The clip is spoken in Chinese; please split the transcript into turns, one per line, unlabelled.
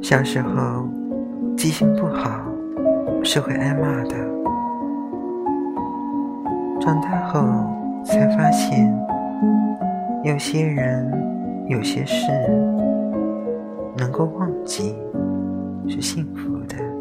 小时候记性不好是会挨骂的长大后才发现有些人有些事能够忘记是幸福的。